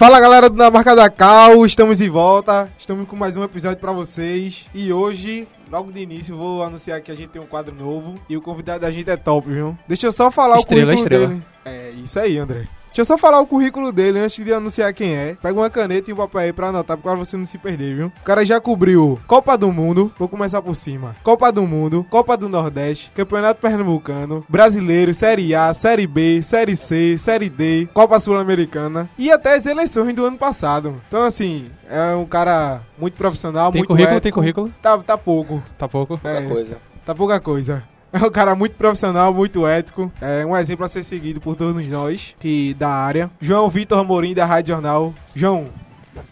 Fala galera do Na Marca da Cal, estamos de volta, estamos com mais um episódio pra vocês e hoje, logo de início, vou anunciar que a gente tem um quadro novo e o convidado da gente é top, viu? Deixa eu só falar Estrela, o currículo estrela. dele. É, isso aí, André. Deixa eu só falar o currículo dele antes de anunciar quem é. Pega uma caneta e um papel aí pra anotar, pra você não se perder, viu? O cara já cobriu Copa do Mundo, vou começar por cima. Copa do Mundo, Copa do Nordeste, Campeonato Pernambucano, Brasileiro, Série A, Série B, Série C, Série D, Copa Sul-Americana e até as eleições do ano passado. Então, assim, é um cara muito profissional, Tem muito currículo, ético. tem currículo. Tá, tá pouco. Tá pouco. É, coisa. Tá pouca coisa. É um cara muito profissional, muito ético. É um exemplo a ser seguido por todos nós que da área. João Vitor Amorim, da Rádio Jornal. João,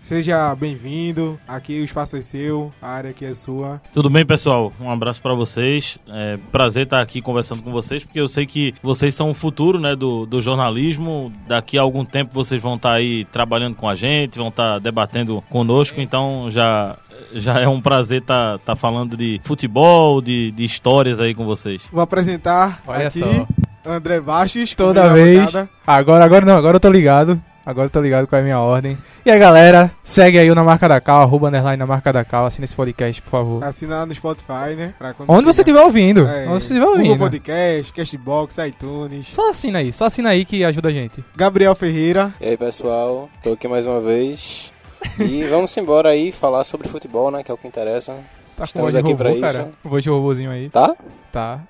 seja bem-vindo. Aqui o espaço é seu, a área aqui é sua. Tudo bem, pessoal? Um abraço pra vocês. É prazer estar aqui conversando com vocês, porque eu sei que vocês são o futuro né, do, do jornalismo. Daqui a algum tempo vocês vão estar aí trabalhando com a gente, vão estar debatendo conosco, então já. Já é um prazer estar falando de futebol, de, de histórias aí com vocês. Vou apresentar Olha aqui só. André Baixos. Toda vez. bancada. Agora, agora não, agora eu tô ligado. Agora eu tô ligado é a minha ordem. E aí, galera, segue aí o Na Marca da Cal, arroba underline na Marca da Cal, assina esse podcast, por favor. Assina no Spotify, né? Onde você estiver ouvindo. É, Onde você estiver Google ouvindo. Podcast, Castbox, iTunes. Só assina aí, só assina aí que ajuda a gente. Gabriel Ferreira. E aí, pessoal, tô aqui mais uma vez. E vamos embora aí falar sobre futebol, né? Que é o que interessa. Tá Estamos aqui pra robô, isso. cara. Voz de robôzinho aí. Tá? Tá.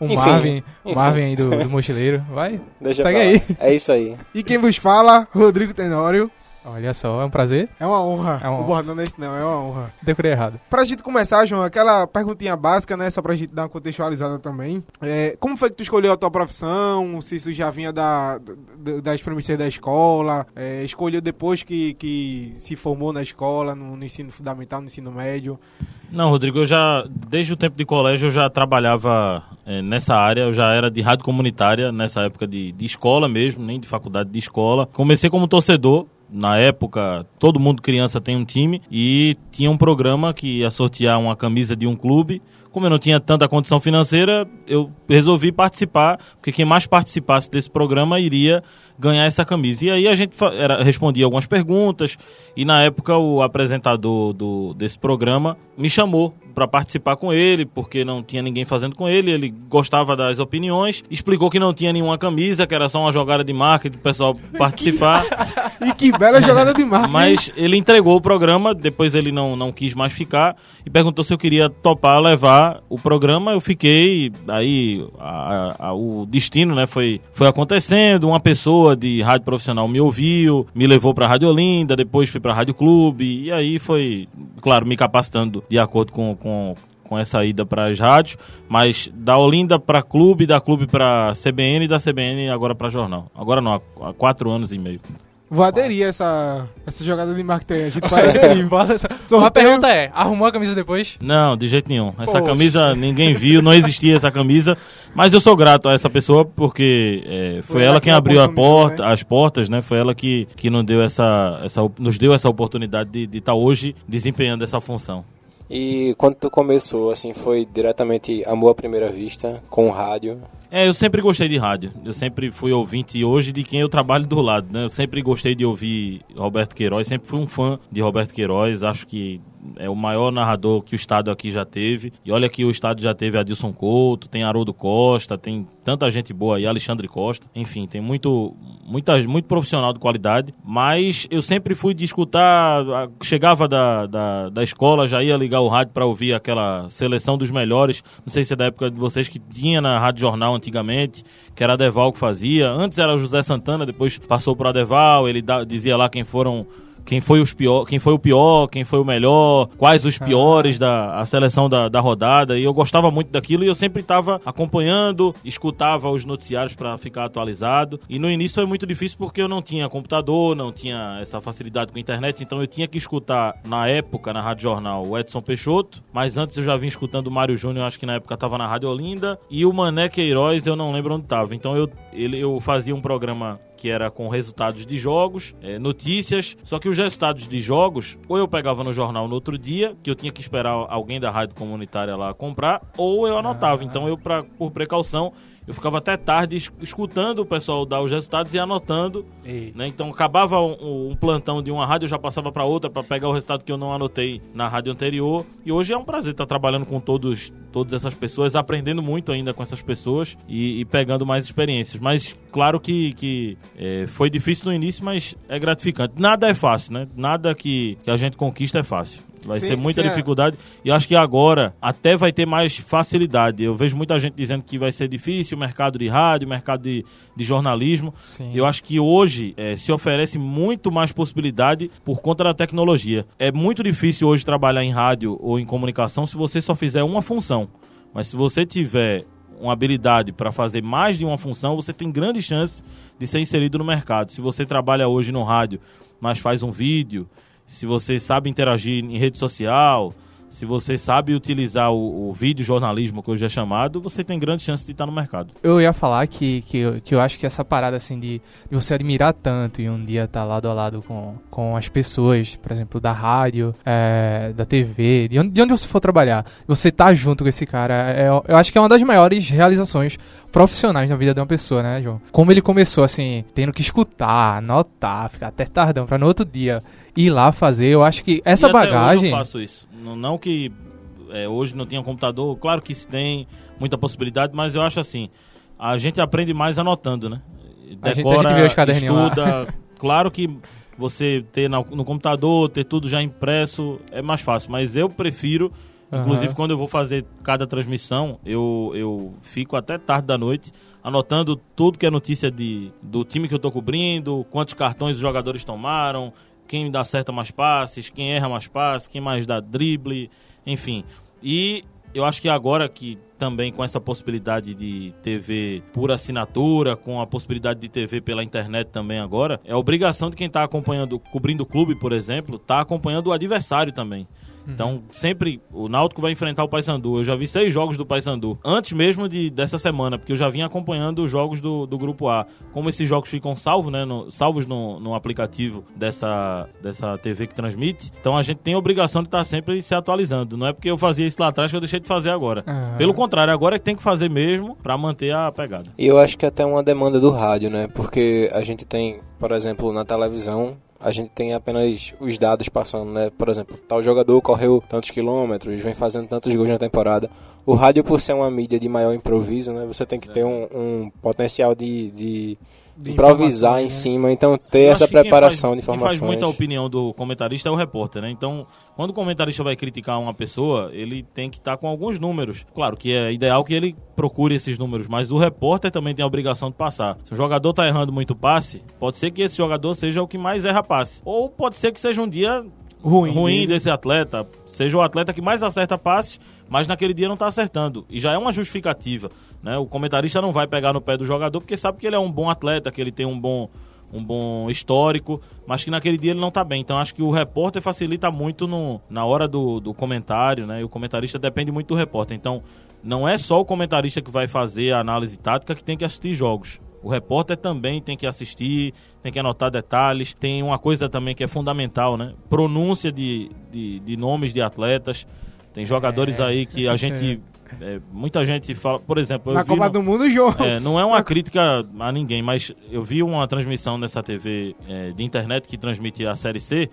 O Enfim, Marvin, o enfim. Marvin aí do, do mochileiro. Vai, Deixa Segue aí. É isso aí. E quem vos fala, Rodrigo Tenório. Olha só, é um prazer. É uma honra. É uma O honra. bordão não é esse não, é uma honra. Decorei errado. Pra gente começar, João, aquela perguntinha básica, né? Só pra gente dar uma contextualizada também. É, como foi que tu escolheu a tua profissão? Se isso já vinha da, da, das premissas da escola? É, escolheu depois que, que se formou na escola, no, no ensino fundamental, no ensino médio? Não, Rodrigo, eu já, desde o tempo de colégio, eu já trabalhava eh, nessa área, eu já era de rádio comunitária, nessa época de, de escola mesmo, nem de faculdade, de escola. Comecei como torcedor. Na época, todo mundo criança tem um time e tinha um programa que ia sortear uma camisa de um clube. Como eu não tinha tanta condição financeira, eu resolvi participar, porque quem mais participasse desse programa iria ganhar essa camisa. E aí a gente era, respondia algumas perguntas e na época o apresentador do, desse programa me chamou para participar com ele, porque não tinha ninguém fazendo com ele, ele gostava das opiniões, explicou que não tinha nenhuma camisa, que era só uma jogada de marketing do pessoal participar. E que bela jogada de marketing. Mas ele entregou o programa, depois ele não, não quis mais ficar e perguntou se eu queria topar levar o programa. Eu fiquei, aí a- a- o destino né, foi, foi acontecendo. Uma pessoa de rádio profissional me ouviu, me levou para a Rádio Olinda, depois fui para a Rádio Clube e aí foi, claro, me capacitando de acordo com. com com essa ida para as rádios, mas da Olinda para clube, da clube para CBN e da CBN agora para jornal. Agora não, há quatro anos e meio. Vou aderir a essa, essa jogada de marketing. A gente vai aderir. Bora Uma pergunta é, arrumou a camisa depois? Não, de jeito nenhum. Essa Poxa. camisa ninguém viu, não existia essa camisa. Mas eu sou grato a essa pessoa porque é, foi, Foi ela ela que quem abriu a porta, as portas, né? Foi ela que, que nos, deu essa, essa, nos deu essa oportunidade de estar hoje desempenhando essa função. E quando tu começou, assim, foi diretamente amor à primeira vista, com rádio. É, eu sempre gostei de rádio. Eu sempre fui ouvinte hoje de quem eu trabalho do lado, né? Eu sempre gostei de ouvir Roberto Queiroz, sempre fui um fã de Roberto Queiroz. Acho que é o maior narrador que o estado aqui já teve. E olha que o estado já teve Adilson Couto, tem Haroldo Costa, tem tanta gente boa aí, Alexandre Costa. Enfim, tem muito, muita, muito profissional de qualidade. Mas eu sempre fui de escutar, chegava da, da, da escola, já ia ligar o rádio para ouvir aquela seleção dos melhores. Não sei se é da época de vocês que tinha na Rádio Jornal antigamente, que era Deval que fazia. Antes era José Santana, depois passou para Deval, ele da- dizia lá quem foram quem foi, os pior, quem foi o pior, quem foi o melhor, quais os piores da a seleção da, da rodada. E eu gostava muito daquilo e eu sempre estava acompanhando, escutava os noticiários para ficar atualizado. E no início foi muito difícil porque eu não tinha computador, não tinha essa facilidade com a internet, então eu tinha que escutar na época, na Rádio Jornal, o Edson Peixoto, mas antes eu já vim escutando o Mário Júnior, acho que na época estava na Rádio Olinda, e o Mané Queiroz eu não lembro onde estava. Então eu, ele, eu fazia um programa que era com resultados de jogos, eh, notícias. Só que os resultados de jogos, ou eu pegava no jornal no outro dia, que eu tinha que esperar alguém da rádio comunitária lá comprar, ou eu anotava. Então eu, pra, por precaução, eu ficava até tarde es- escutando o pessoal dar os resultados e anotando. Né? Então acabava um, um plantão de uma rádio, eu já passava para outra para pegar o resultado que eu não anotei na rádio anterior. E hoje é um prazer estar trabalhando com todos, todas essas pessoas, aprendendo muito ainda com essas pessoas e, e pegando mais experiências. Mas claro que, que é, foi difícil no início, mas é gratificante. Nada é fácil, né? Nada que, que a gente conquista é fácil. Vai Sim, ser muita sim, é. dificuldade. E eu acho que agora até vai ter mais facilidade. Eu vejo muita gente dizendo que vai ser difícil o mercado de rádio, o mercado de, de jornalismo. Sim. Eu acho que hoje eh, se oferece muito mais possibilidade por conta da tecnologia. É muito difícil hoje trabalhar em rádio ou em comunicação se você só fizer uma função. Mas se você tiver uma habilidade para fazer mais de uma função, você tem grande chance de ser inserido no mercado. Se você trabalha hoje no rádio, mas faz um vídeo, se você sabe interagir em rede social, se você sabe utilizar o, o vídeo jornalismo, que hoje é chamado, você tem grande chance de estar no mercado. Eu ia falar que, que, eu, que eu acho que essa parada assim de, de você admirar tanto e um dia estar lado a lado com, com as pessoas, por exemplo, da rádio, é, da TV, de onde, de onde você for trabalhar, você tá junto com esse cara, é, eu acho que é uma das maiores realizações profissionais na vida de uma pessoa, né, João? Como ele começou assim, tendo que escutar, anotar, ficar até tardão pra no outro dia ir lá fazer, eu acho que essa E bagagem. Eu faço isso. Não, que é, hoje não tinha computador, claro que se tem muita possibilidade, mas eu acho assim, a gente aprende mais anotando, né? A gente- a gente estuda. claro que você ter na- no computador, ter tudo já impresso é mais fácil, mas eu prefiro Inclusive, quando eu vou fazer cada transmissão, eu, eu fico até tarde da noite anotando tudo que é notícia de, do time que eu tô cobrindo, quantos cartões os jogadores tomaram, quem dá certo mais passes, quem erra mais passes, quem mais dá drible, enfim. E eu acho que agora que também com essa possibilidade de TV por assinatura, com a possibilidade de TV pela internet também agora, é obrigação de quem está acompanhando, cobrindo o clube, por exemplo, tá acompanhando o adversário também. Então, sempre o Náutico vai enfrentar o Paysandu. Eu já vi seis jogos do Paysandu. Antes mesmo de, dessa semana, porque eu já vinha acompanhando os jogos do, do Grupo A. Como esses jogos ficam salvos, né, no, salvos no, no aplicativo dessa, dessa TV que transmite, então a gente tem a obrigação de estar sempre se atualizando. Não é porque eu fazia isso lá atrás que eu deixei de fazer agora. Aham. Pelo contrário, agora é que tem que fazer mesmo para manter a pegada. E eu acho que até uma demanda do rádio, né? Porque a gente tem, por exemplo, na televisão, a gente tem apenas os dados passando, né? Por exemplo, tal jogador correu tantos quilômetros, vem fazendo tantos gols na temporada. O rádio, por ser uma mídia de maior improviso, né? Você tem que ter um, um potencial de, de De improvisar em né? cima, então ter essa preparação faz- de informações. Quem faz muita opinião do comentarista é o repórter, né? Então, quando o comentarista vai criticar uma pessoa, ele tem que estar com alguns números. Claro que é ideal que ele procure esses números, mas o repórter também tem a obrigação de passar. Se o jogador tá errando muito passe, pode ser que esse jogador seja o que mais erra passe. Ou pode ser que seja um dia Ruim ruim desse atleta, seja o atleta que mais acerta passes, mas naquele dia não tá acertando. E já é uma justificativa, né? O comentarista não vai pegar no pé do jogador porque sabe que ele é um bom atleta, que ele tem um bom um bom histórico, mas que naquele dia ele não tá bem. Então acho que o repórter facilita muito no, na hora do, do comentário, né? E o comentarista depende muito do repórter. Então não é só o comentarista que vai fazer a análise tática que tem que assistir jogos. O repórter também tem que assistir, tem que anotar detalhes. Tem uma coisa também que é fundamental, né? Pronúncia de, de, de nomes de atletas. Tem jogadores É. aí que a gente. É, muita gente fala. Por exemplo, eu Na vi Copa no- do Mundo, João. é, não é uma crítica a ninguém, mas eu vi uma transmissão nessa TV é, de internet que transmite a Série C,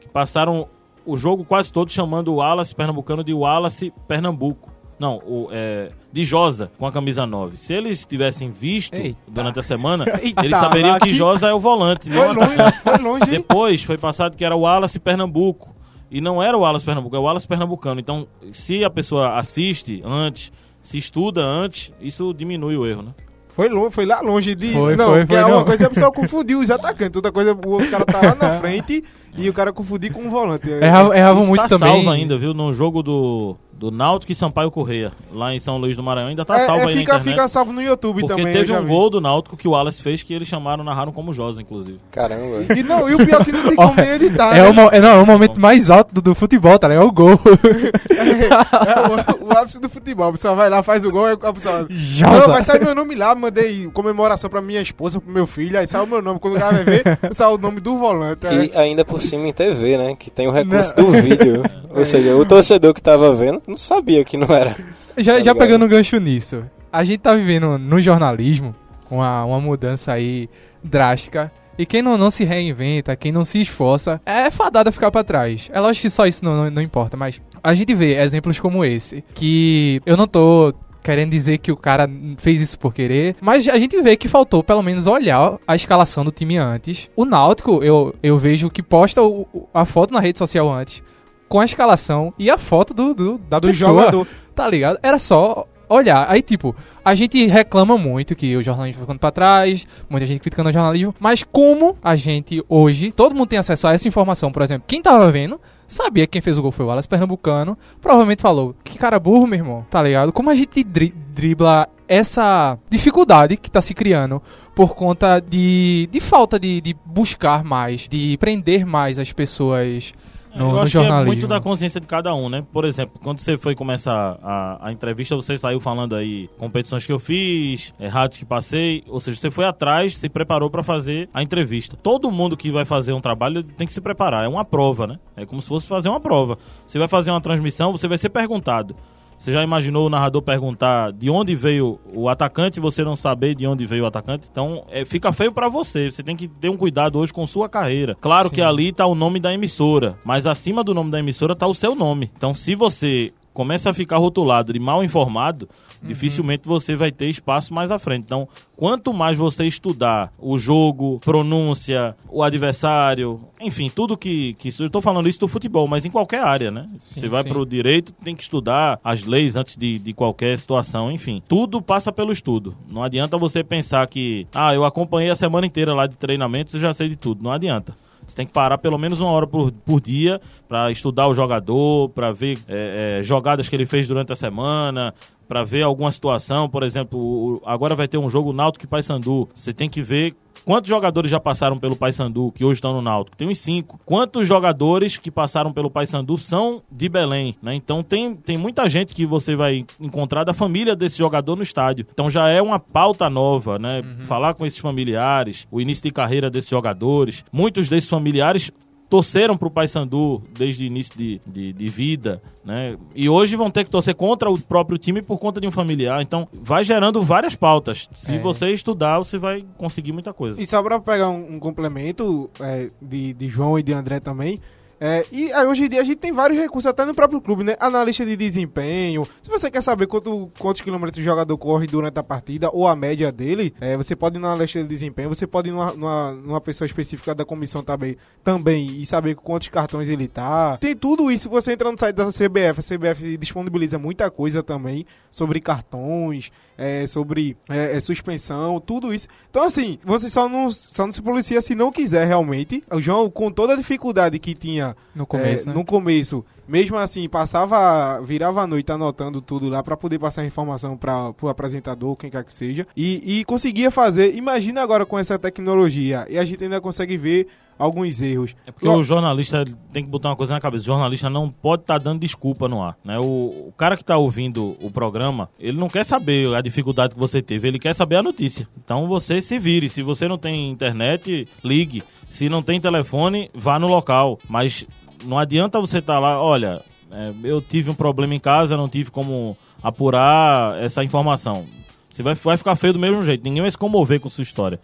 que passaram o jogo quase todo chamando o Wallace Pernambucano de Wallace Pernambuco. Não, o, é, de Josa, com a camisa 9. Se eles tivessem visto Eita. durante a semana, Eita, eles saberiam que Josa é o volante. não Foi o longe, foi longe? Depois foi passado que era o Wallace Pernambuco. E não era o Wallace Pernambuco, é o Wallace Pernambucano. Então, se a pessoa assiste antes, se estuda antes, isso diminui o erro, né? Foi, longe, foi lá longe de. Foi, não, foi, porque foi, é uma não. coisa é a pessoa confundir os atacantes, outra coisa o outro cara tá lá na frente e o cara confundir com o volante. Errava, errava muito tá também. salvo ainda, viu? No jogo do, do Náutico e Sampaio Correia, lá em São Luís do Maranhão, ainda tá É, salvo é, aí fica, na internet. fica salvo no YouTube porque também. teve eu já um vi. gol do Náutico que o Wallace fez que eles chamaram, narraram como Josa, inclusive. Caramba. E, não, e o pior é que não tem como nem editar. É, né? o, mo- é, não, é o momento mais alto do, do futebol, tá? ligado? É o gol. É, o, o ápice do futebol. A pessoa vai lá, faz o gol, aí a pessoa. Não, Josa. vai sair meu nome lá, mandei comemoração pra minha esposa, pro meu filho, aí sai o meu nome. Quando o cara vai ver, sai o nome do volante. é. E ainda por cima em TV, né? Que tem o recurso do vídeo. Ou seja, o torcedor que tava vendo não sabia que não era. Já, Tá já pegando um gancho nisso. a gente tá vivendo no jornalismo uma, uma mudança aí drástica. E quem não, não se reinventa, quem não se esforça, é fadado a ficar pra trás. É lógico que só isso não, não, não importa, mas a gente vê exemplos como esse, que eu não tô querendo dizer que o cara fez isso por querer, mas a gente vê que faltou pelo menos olhar a escalação do time antes. O Náutico, eu, eu vejo que posta o- a foto na rede social antes, com a escalação e a foto do, do da Do pessoa, jogador. tá ligado? Era só olhar. Aí, tipo, a gente reclama muito que o jornalismo ficando pra trás, muita gente criticando o jornalismo, mas como a gente hoje, todo mundo tem acesso a essa informação, por exemplo, quem tava vendo, sabia que quem fez o gol foi o Wallace Pernambucano, provavelmente falou, que cara burro, meu irmão, tá ligado? Como a gente dri- dribla essa dificuldade que tá se criando por conta de, de falta de, de buscar mais, de prender mais as pessoas no, eu no acho que é jornalismo. muito da consciência de cada um, né? Por exemplo, quando você foi começar a, a entrevista, você saiu falando aí competições que eu fiz, é, rádios que passei, ou seja, você foi atrás, se preparou pra fazer a entrevista. Todo mundo que vai fazer um trabalho tem que se preparar, é uma prova, né? É como se fosse fazer uma prova. Você vai fazer uma transmissão, você vai ser perguntado. Você já imaginou o narrador perguntar de onde veio o atacante e você não saber de onde veio o atacante? Então, é, fica feio pra você. Você tem que ter um cuidado hoje com sua carreira. Claro Sim. que ali tá o nome da emissora, mas acima do nome da emissora tá o seu nome. Então, se você começa a ficar rotulado de mal informado, dificilmente você vai ter espaço mais à frente. Então, quanto mais você estudar o jogo, pronúncia, o adversário, enfim, tudo que, que eu estou falando isso do futebol, mas em qualquer área, né? Sim, você vai sim. pro direito, tem que estudar as leis antes de, de qualquer situação, enfim. Tudo passa pelo estudo. Não adianta você pensar que, ah, eu acompanhei a semana inteira lá de treinamentos e já sei de tudo. Não adianta. Você tem que parar pelo menos uma hora por, por dia para estudar o jogador, para ver é, é, jogadas que ele fez durante a semana, para ver alguma situação. Por exemplo, agora vai ter um jogo Náutico e Paysandu. Você tem que ver quantos jogadores já passaram pelo Paysandu que hoje estão no Náutico. Tem uns cinco. Quantos jogadores que passaram pelo Paysandu são de Belém, né? Então tem, tem muita gente que você vai encontrar da família desse jogador no estádio. Então já é uma pauta nova, né? Falar com esses familiares, o início de carreira desses jogadores. Muitos desses familiares torceram pro Paysandu desde o início de, de, de vida, né? E hoje vão ter que torcer contra o próprio time por conta de um familiar. Então, vai gerando várias pautas. Se É. você estudar, você vai conseguir muita coisa. E só pra pegar um, um complemento é, de, de João e de André também. É, e aí, hoje em dia a gente tem vários recursos, até no próprio clube, né? Analista de desempenho. Se você quer saber quanto, quantos quilômetros o jogador corre durante a partida ou a média dele, é, você pode ir no analista de desempenho, você pode ir numa, numa, numa pessoa específica da comissão também, também e saber quantos cartões ele tá. Tem tudo isso. Você entra no site da CBF, a CBF disponibiliza muita coisa também sobre cartões, é, sobre é, é, suspensão, tudo isso. Então, assim, você só não, só não se policia se não quiser realmente. O João, com toda a dificuldade que tinha No começo, é, né? no começo, mesmo assim, passava, virava a noite anotando tudo lá pra poder passar a informação para o apresentador, quem quer que seja, e, e conseguia fazer. Imagina agora com essa tecnologia, e a gente ainda consegue ver alguns erros. É porque o jornalista tem que botar uma coisa na cabeça. O jornalista não pode estar dando desculpa no ar. Né? O, o cara que está ouvindo o programa, ele não quer saber a dificuldade que você teve, ele quer saber a notícia. Então você se vire. Se você não tem internet, ligue. Se não tem telefone, vá no local. Mas não adianta você estar lá, olha, é, eu tive um problema em casa, não tive como apurar essa informação. Você vai, vai ficar feio do mesmo jeito. Ninguém vai se comover com sua história.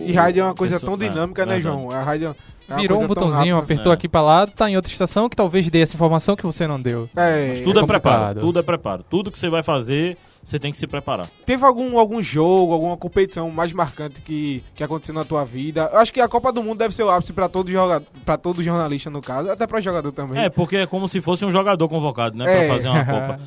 E rádio é uma coisa tão é, dinâmica, né. João? A rádio é uma Virou um botãozinho, rápida. apertou É. aqui pra lá, tá em outra estação que talvez dê essa informação que você não deu. É, Tudo é, É preparo. Tudo é preparo. Tudo que você vai fazer, você tem que se preparar. Teve algum, algum jogo, alguma competição mais marcante que, que aconteceu na tua vida? Eu acho que a Copa do Mundo deve ser o ápice pra todo, joga, pra todo jornalista, no caso, até pra jogador também. É, porque é como se fosse um jogador convocado, né? É. Pra fazer uma Copa.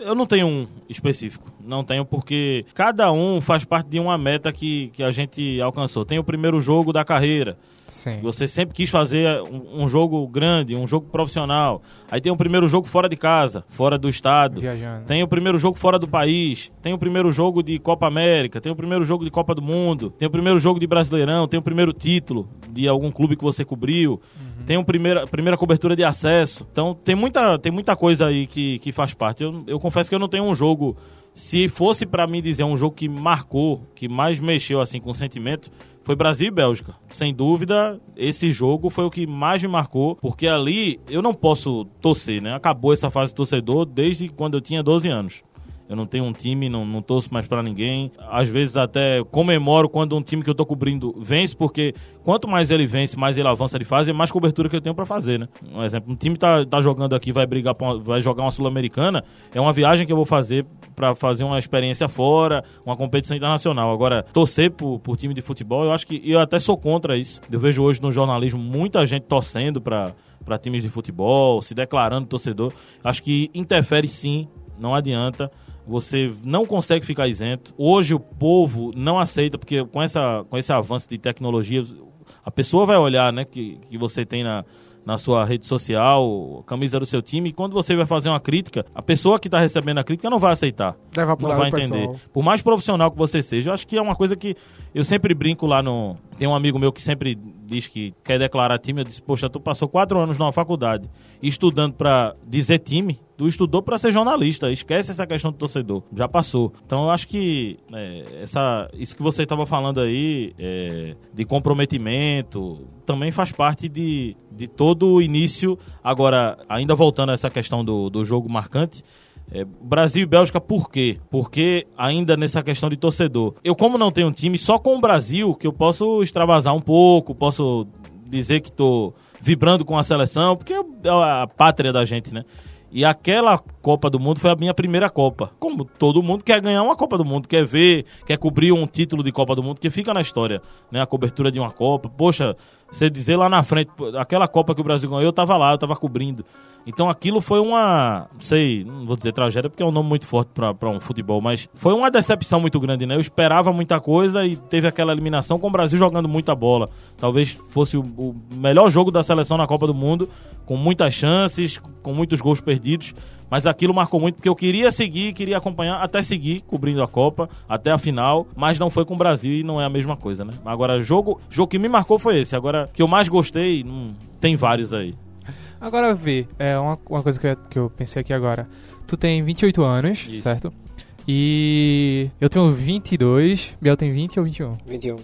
Eu não tenho um específico. Não tenho, porque cada um faz parte de uma meta que, que a gente alcançou. Tem o primeiro jogo da carreira. Sim. Você sempre quis fazer um, um jogo grande, um jogo profissional. Aí tem o primeiro jogo fora de casa, fora do estado. Viajando. Tem o primeiro jogo fora do país, tem o primeiro jogo de Copa América, tem o primeiro jogo de Copa do Mundo, tem o primeiro jogo de Brasileirão, tem o primeiro título de algum clube que você cobriu, tem a primeira, primeira cobertura de acesso. Então tem muita, tem muita coisa aí que, que faz parte. Eu, eu confesso que eu não tenho um jogo. Se fosse pra mim dizer um jogo que marcou, que mais mexeu assim com o sentimento, foi Brasil e Bélgica. Sem dúvida, esse jogo foi o que mais me marcou, porque ali eu não posso torcer, né? Acabou essa fase de torcedor desde quando eu tinha 12 anos. Eu não tenho um time, não, não torço mais para ninguém. Às vezes até comemoro quando um time que eu tô cobrindo vence, porque quanto mais ele vence, mais ele avança de fase, mais cobertura que eu tenho para fazer, né? Um exemplo, um time tá, tá jogando aqui, vai brigar, uma, vai jogar uma Sul-Americana, é uma viagem que eu vou fazer para fazer uma experiência fora, uma competição internacional. Agora, torcer por, por time de futebol, eu acho que eu até sou contra isso. Eu vejo hoje no jornalismo muita gente torcendo para para times de futebol, se declarando torcedor. Acho que interfere sim, não adianta. Você não consegue ficar isento. Hoje o povo não aceita, porque com, essa, com esse avanço de tecnologia, a pessoa vai olhar né, que, que você tem na, na sua rede social, camisa do seu time, e quando você vai fazer uma crítica, a pessoa que está recebendo a crítica não vai aceitar. Leva não vai entender. Pessoal. Por mais profissional que você seja, eu acho que é uma coisa que eu sempre brinco lá no. Tem um amigo meu que sempre diz que quer declarar time. Eu disse, poxa, tu passou quatro anos na faculdade estudando para dizer time. Tu estudou para ser jornalista. Esquece essa questão do torcedor. Já passou. Então eu acho que é, essa, isso que você estava falando aí, é, de comprometimento, também faz parte de, de todo o início. Agora, ainda voltando a essa questão do, do jogo marcante. É, Brasil e Bélgica, por quê? Porque ainda nessa questão de torcedor. Eu, como não tenho um time, só com o Brasil que eu posso extravasar um pouco, posso dizer que tô vibrando com a seleção, porque é a pátria da gente, né? E aquela Copa do Mundo foi a minha primeira Copa. Como todo mundo quer ganhar uma Copa do Mundo, quer ver, quer cobrir um título de Copa do Mundo, que fica na história, né? A cobertura de uma Copa. Poxa, você dizer lá na frente, aquela Copa que o Brasil ganhou, eu tava lá, eu tava cobrindo. Então aquilo foi uma, não sei, não vou dizer tragédia porque é um nome muito forte para um futebol, mas foi uma decepção muito grande, né? Eu esperava muita coisa e teve aquela eliminação com o Brasil jogando muita bola. Talvez fosse o, o melhor jogo da seleção na Copa do Mundo, com muitas chances, com muitos gols perdidos, mas aquilo marcou muito porque eu queria seguir, queria acompanhar, até seguir cobrindo a Copa, até a final, mas não foi com o Brasil e não é a mesma coisa, né? Agora, jogo, jogo que me marcou foi esse. Agora, que eu mais gostei, hum, tem vários aí. Agora vê, é uma, uma coisa que eu, que eu pensei aqui agora. Tu tem 28 anos, Isso. certo? E eu tenho 22, Biel tem 20 ou 21? 21.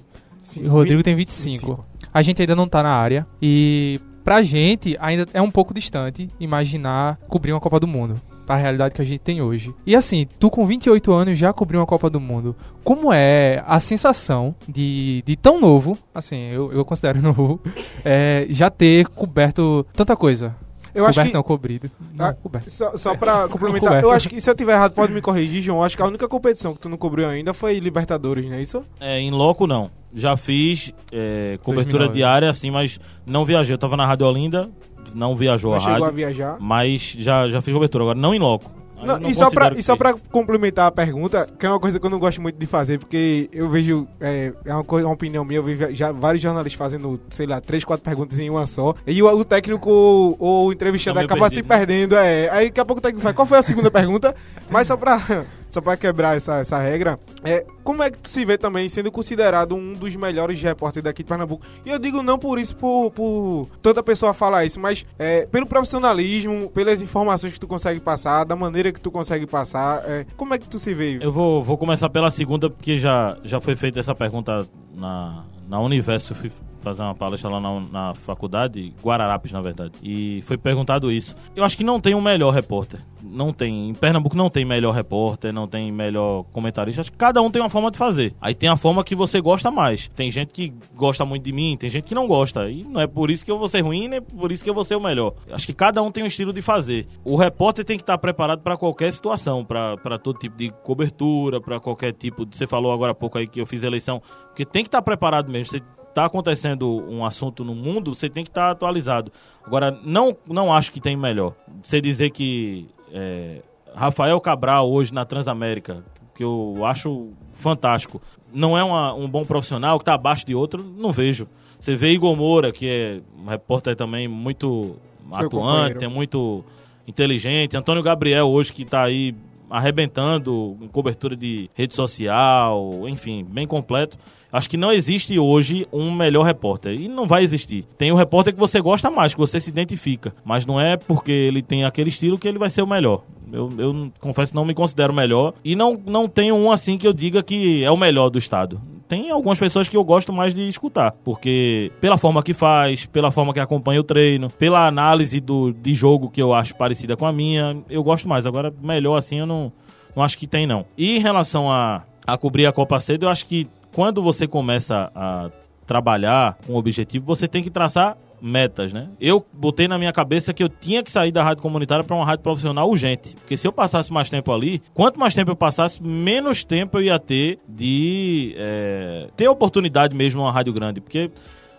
E o Rodrigo tem 25. A gente ainda não tá na área e pra gente ainda é um pouco distante imaginar cobrir uma Copa do Mundo. Pra realidade que a gente tem hoje. E assim, tu com 28 anos já cobriu uma Copa do Mundo. Como é a sensação de, de tão novo, assim, eu, eu considero novo, é, já ter coberto tanta coisa? Eu acho coberto que não, cobrido. Não, Ah, coberto. Só, só pra complementar, eu acho que se eu tiver errado, pode me corrigir, João. Acho que a única competição que tu não cobriu ainda foi Libertadores, não é isso? É, em loco não. Já fiz é, cobertura 2009. diária, assim, mas não viajei. Eu tava na Rádio Olinda, não viajou Não a chegou a rádio, viajar. mas já, já fiz cobertura. Agora, não em loco. Não, não e, só pra, e só pra complementar a pergunta, que é uma coisa que eu não gosto muito de fazer, porque eu vejo, é, é uma, coisa, uma opinião minha, eu vejo já vários jornalistas fazendo, sei lá, três, quatro perguntas em uma só, e o, o técnico ou, ou o entrevistado Tá acaba se perdido, né? perdendo, é, aí daqui a pouco o técnico fala, qual foi a segunda pergunta? Mas só pra, só quebrar essa, essa regra, é, como é que tu se vê também sendo considerado um dos melhores repórteres daqui de Pernambuco? E eu digo não por isso, por, por toda pessoa falar isso, mas é, pelo profissionalismo, pelas informações que tu consegue passar, da maneira que tu consegue passar, é, como é que tu se vê? Eu vou, vou começar pela segunda, porque já, já foi feita essa pergunta na, na Universo. Fazer uma palestra lá na, na faculdade, Guararapes, na verdade. E foi perguntado isso. Eu acho que não tem um melhor repórter. Não tem. Em Pernambuco não tem melhor repórter, não tem melhor comentarista. Acho que cada um tem uma forma de fazer. Aí tem a forma que você gosta mais. Tem gente que gosta muito de mim, tem gente que não gosta. E não é por isso que eu vou ser ruim, nem por isso que eu vou ser o melhor. Acho que cada um tem um estilo de fazer. O repórter tem que estar preparado para qualquer situação, para todo tipo de cobertura, para qualquer tipo. de- Você falou agora há pouco aí que eu fiz eleição. Porque tem que estar preparado mesmo. Você tá acontecendo um assunto no mundo, você tem que estar atualizado. Agora, não, não acho que tem melhor. Você dizer que é, Rafael Cabral hoje na Transamérica, que eu acho fantástico, não é uma- um bom profissional que está abaixo de outro, não vejo. Você vê Igor Moura, que é um repórter também muito atuante, companheiro. é muito inteligente. Antônio Gabriel hoje que está aí arrebentando em cobertura de rede social, enfim, bem completo. Acho que não existe hoje um melhor repórter. E não vai existir. Tem o repórter que você gosta mais, que você se identifica. Mas não é porque ele tem aquele estilo que ele vai ser o melhor. Eu, eu confesso não me considero melhor. E não, não tenho um assim que eu diga que é o melhor do estado. Tem algumas pessoas que eu gosto mais de escutar. Porque pela forma que faz, pela forma que acompanha o treino, pela análise do, de jogo que eu acho parecida com a minha, eu gosto mais. Agora, melhor assim eu não, não acho que tem, não. E em relação a, a cobrir a Copa cedo, eu acho que quando você começa a trabalhar com um objetivo, você tem que traçar metas, né? Eu botei na minha cabeça que eu tinha que sair da rádio comunitária para uma rádio profissional urgente. Porque se eu passasse mais tempo ali, quanto mais tempo eu passasse, menos tempo eu ia ter de é, ter oportunidade mesmo numa rádio grande. Porque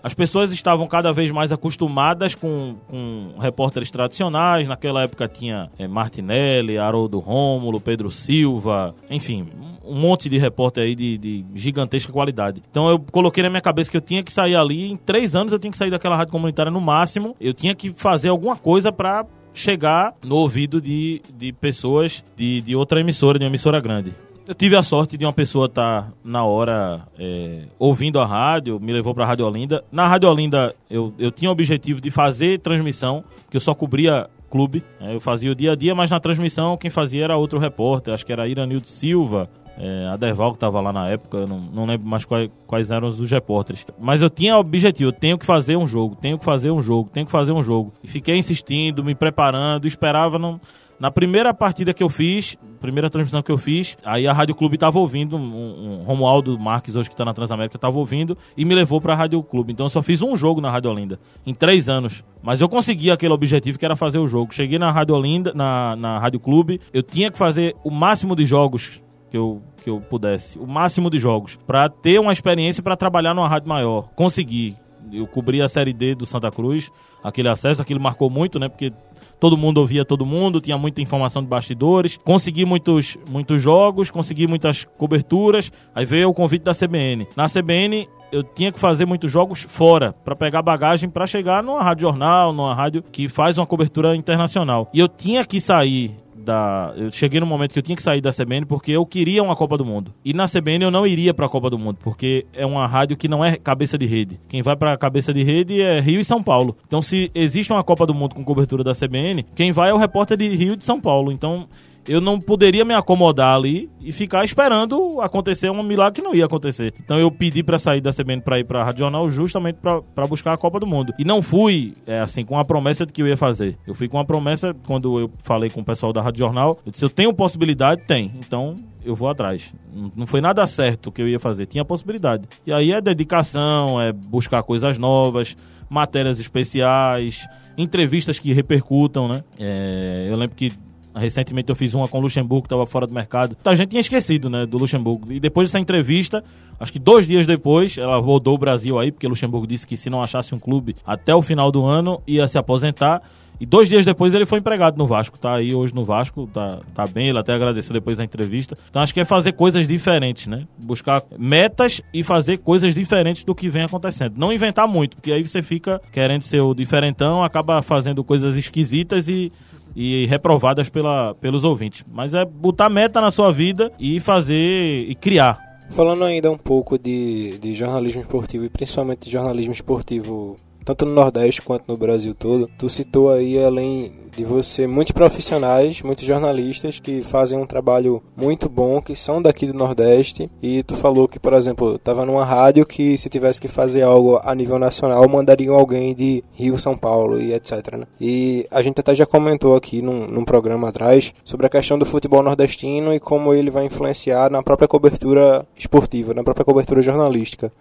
as pessoas estavam cada vez mais acostumadas com, com repórteres tradicionais. Naquela época tinha é, Martinelli, Haroldo Rômulo, Pedro Silva, enfim, um monte de repórter aí de, de, gigantesca qualidade. Então eu coloquei na minha cabeça que eu tinha que sair ali. Em três anos eu tinha que sair daquela rádio comunitária no máximo. Eu tinha que fazer alguma coisa para chegar no ouvido de, de pessoas de, de outra emissora, de uma emissora grande. Eu tive a sorte de uma pessoa estar tá na hora é, ouvindo a rádio, me levou para a Rádio Olinda. Na Rádio Olinda eu, eu tinha o objetivo de fazer transmissão, que eu só cobria clube. Né? Eu fazia o dia a dia, mas na transmissão quem fazia era outro repórter, acho que era Iranildo Silva, é, a Derval que estava lá na época, eu não, não lembro mais quais, quais eram os repórteres. Mas eu tinha objetivo, eu tenho que fazer um jogo, tenho que fazer um jogo, tenho que fazer um jogo. E fiquei insistindo, me preparando, esperava não na primeira partida que eu fiz, primeira transmissão que eu fiz, aí a Rádio Clube tava ouvindo, um, um Romualdo Marques, hoje que tá na Transamérica, tava ouvindo e me levou pra Rádio Clube. Então eu só fiz um jogo na Rádio Olinda, em três anos. Mas eu consegui aquele objetivo que era fazer o jogo. Cheguei na Rádio Olinda, na, na Rádio Clube, eu tinha que fazer o máximo de jogos que eu, que eu pudesse, o máximo de jogos, para ter uma experiência para trabalhar numa rádio maior. Consegui. Eu cobri a Série D do Santa Cruz, aquele acesso, aquilo marcou muito, né? Porque todo mundo ouvia todo mundo, tinha muita informação de bastidores, consegui muitos, muitos jogos, consegui muitas coberturas, aí veio o convite da CBN. Na CBN eu tinha que fazer muitos jogos fora para pegar bagagem para chegar numa rádio jornal, numa rádio que faz uma cobertura internacional. E eu tinha que sair da. Eu cheguei no momento que eu tinha que sair da CBN porque eu queria uma Copa do Mundo. E na CBN eu não iria para a Copa do Mundo, porque é uma rádio que não é cabeça de rede. Quem vai para cabeça de rede é Rio e São Paulo. Então, se existe uma Copa do Mundo com cobertura da CBN, quem vai é o repórter de Rio e de São Paulo. Então, eu não poderia me acomodar ali e ficar esperando acontecer um milagre que não ia acontecer. Então eu pedi para sair da CBN para ir para a Rádio Jornal justamente para buscar a Copa do Mundo. E não fui é, assim com a promessa de que eu ia fazer. Eu fui com a promessa quando eu falei com o pessoal da Rádio Jornal, eu disse eu tenho possibilidade, tem. Então eu vou atrás. Não foi nada certo que eu ia fazer, tinha possibilidade. E aí é dedicação, é buscar coisas novas, matérias especiais, entrevistas que repercutam, né? É, eu lembro que Recentemente eu fiz uma com o Luxemburgo, que estava fora do mercado. A gente tinha esquecido, né, do Luxemburgo. E depois dessa entrevista, acho que dois dias depois, ela rodou o Brasil aí, porque o Luxemburgo disse que se não achasse um clube até o final do ano, ia se aposentar. E dois dias depois ele foi empregado no Vasco, tá aí hoje no Vasco, tá, tá bem, ele até agradeceu depois da entrevista. Então acho que é fazer coisas diferentes, né? Buscar metas e fazer coisas diferentes do que vem acontecendo. Não inventar muito, porque aí você fica querendo ser o diferentão, acaba fazendo coisas esquisitas e e reprovadas pela, pelos ouvintes. Mas é botar meta na sua vida e fazer e criar. Falando ainda um pouco de, de jornalismo esportivo e principalmente de jornalismo esportivo tanto no Nordeste quanto no Brasil todo. Tu citou aí, além de você, muitos profissionais, muitos jornalistas que fazem um trabalho muito bom, que são daqui do Nordeste. E tu falou que, por exemplo, estava numa rádio que se tivesse que fazer algo a nível nacional, mandariam alguém de Rio, São Paulo e etc. Né? E a gente até já comentou aqui num, num programa atrás sobre a questão do futebol nordestino e como ele vai influenciar na própria cobertura esportiva, na própria cobertura jornalística.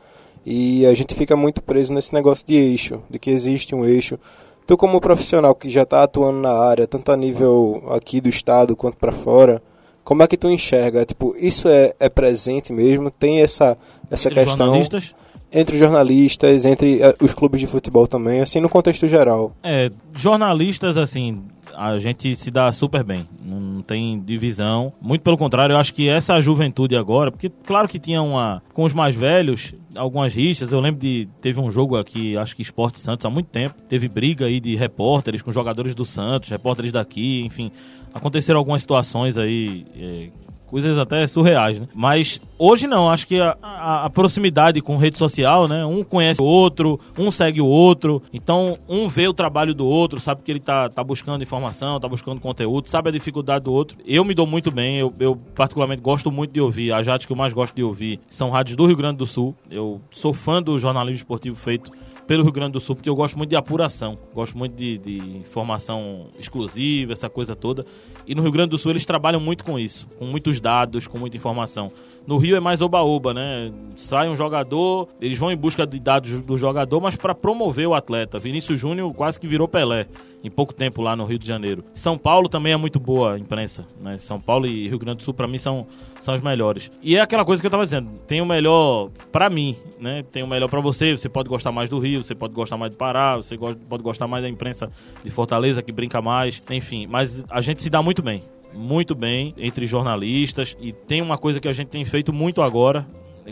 E a gente fica muito preso nesse negócio de eixo, de que existe um eixo. Tu como profissional que já está atuando na área, tanto a nível aqui do estado quanto para fora, como é que tu enxerga? Tipo, isso é, é presente mesmo? Tem essa, essa questão jornalistas? Entre jornalistas, entre uh, os clubes de futebol também, assim no contexto geral. É, jornalistas assim, a gente se dá super bem, não tem divisão. Muito pelo contrário, eu acho que essa juventude agora, porque claro que tinha uma. Com os mais velhos, algumas rixas. Eu lembro de. Teve um jogo aqui, acho que Esporte Santos, há muito tempo. Teve briga aí de repórteres com jogadores do Santos, repórteres daqui, enfim. Aconteceram algumas situações aí é, coisas até surreais, né? Mas hoje não, acho que a, a, a, proximidade com rede social, né? Um conhece o outro, um segue o outro, então um vê o trabalho do outro, sabe que ele tá, tá buscando informação, tá buscando conteúdo, sabe a dificuldade do outro. Eu me dou muito bem, eu, eu particularmente gosto muito de ouvir, as rádios que eu mais gosto de ouvir são rádios do Rio Grande do Sul. Eu sou fã do jornalismo esportivo feito pelo Rio Grande do Sul, porque eu gosto muito de apuração, gosto muito de, de informação exclusiva, essa coisa toda. E no Rio Grande do Sul eles trabalham muito com isso, com muitos dados, com muita informação. No Rio é mais oba-oba, né? Sai um jogador, eles vão em busca de dados do jogador, mas para promover o atleta. Vinícius Júnior quase que virou Pelé em pouco tempo lá no Rio de Janeiro. São Paulo também é muito boa a imprensa, né? São Paulo e Rio Grande do Sul para mim são, são os melhores. E é aquela coisa que eu tava dizendo, tem o melhor para mim, né? Tem o melhor para você, você pode gostar mais do Rio, você pode gostar mais do Pará, você pode gostar mais da imprensa de Fortaleza que brinca mais, enfim, mas a gente se dá muito bem muito bem entre jornalistas e tem uma coisa que a gente tem feito muito agora.